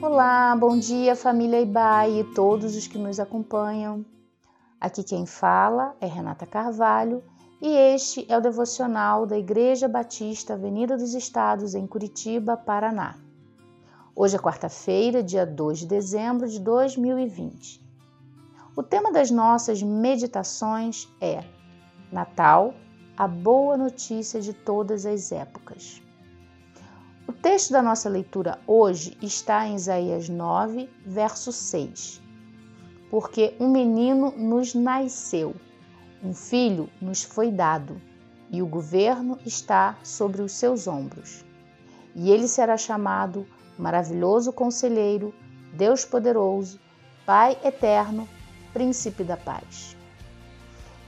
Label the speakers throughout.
Speaker 1: Olá, bom dia família Ibai e todos os que nos acompanham. Aqui quem fala é Renata Carvalho e este é o devocional da Igreja Batista Avenida dos Estados em Curitiba, Paraná. Hoje é quarta-feira, dia 2 de dezembro de 2020. O tema das nossas meditações é Natal, a boa notícia de todas as épocas. O texto da nossa leitura hoje está em Isaías 9, verso 6. Porque um menino nos nasceu, um filho nos foi dado, e o governo está sobre os seus ombros. E ele será chamado Maravilhoso Conselheiro, Deus Poderoso, Pai Eterno, Príncipe da Paz.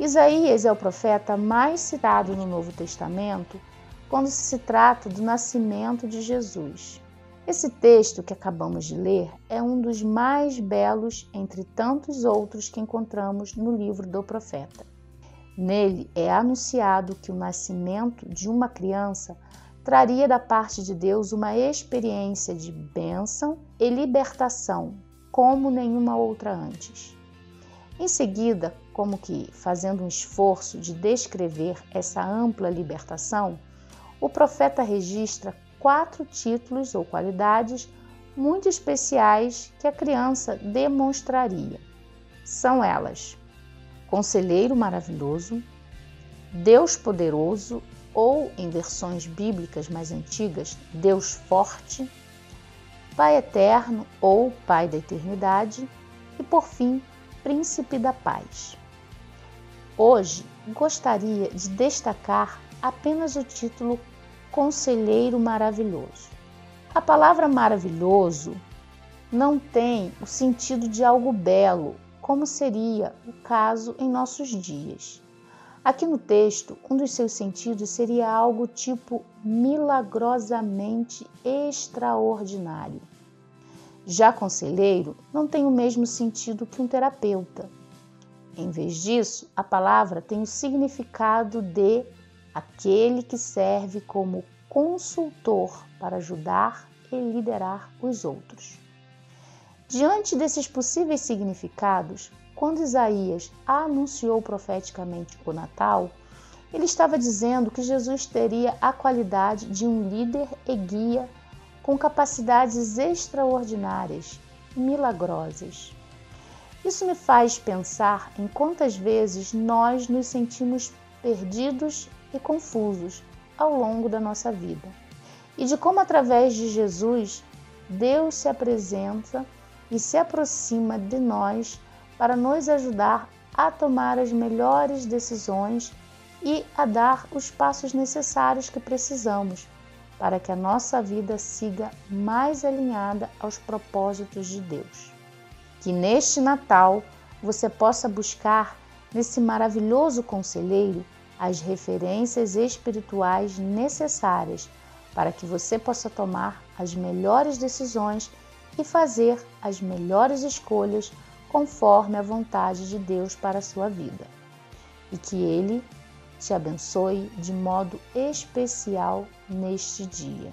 Speaker 1: Isaías é o profeta mais citado no Novo Testamento quando se trata do nascimento de Jesus. Esse texto que acabamos de ler é um dos mais belos entre tantos outros que encontramos no livro do profeta. Nele é anunciado que o nascimento de uma criança traria da parte de Deus uma experiência de bênção e libertação como nenhuma outra antes. Em seguida, como que fazendo um esforço de descrever essa ampla libertação, o profeta registra quatro títulos ou qualidades muito especiais que a criança demonstraria. São elas: Conselheiro Maravilhoso, Deus Poderoso, ou em versões bíblicas mais antigas, Deus Forte, Pai Eterno ou Pai da Eternidade e, por fim, Príncipe da Paz. Hoje gostaria de destacar apenas o título Conselheiro Maravilhoso. A palavra maravilhoso não tem o sentido de algo belo, como seria o caso em nossos dias. Aqui no texto, um dos seus sentidos seria algo tipo milagrosamente extraordinário. Já conselheiro não tem o mesmo sentido que um terapeuta. Em vez disso, a palavra tem o significado de aquele que serve como consultor para ajudar e liderar os outros. Diante desses possíveis significados, quando Isaías anunciou profeticamente o Natal, ele estava dizendo que Jesus teria a qualidade de um líder e guia com capacidades extraordinárias, milagrosas. Isso me faz pensar em quantas vezes nós nos sentimos perdidos e confusos ao longo da nossa vida. E de como, através de Jesus, Deus se apresenta e se aproxima de nós para nos ajudar a tomar as melhores decisões e a dar os passos necessários que precisamos para que a nossa vida siga mais alinhada aos propósitos de Deus. Que neste Natal você possa buscar nesse maravilhoso conselheiro as referências espirituais necessárias para que você possa tomar as melhores decisões e fazer as melhores escolhas conforme a vontade de Deus para a sua vida. E que Ele te abençoe de modo especial neste dia.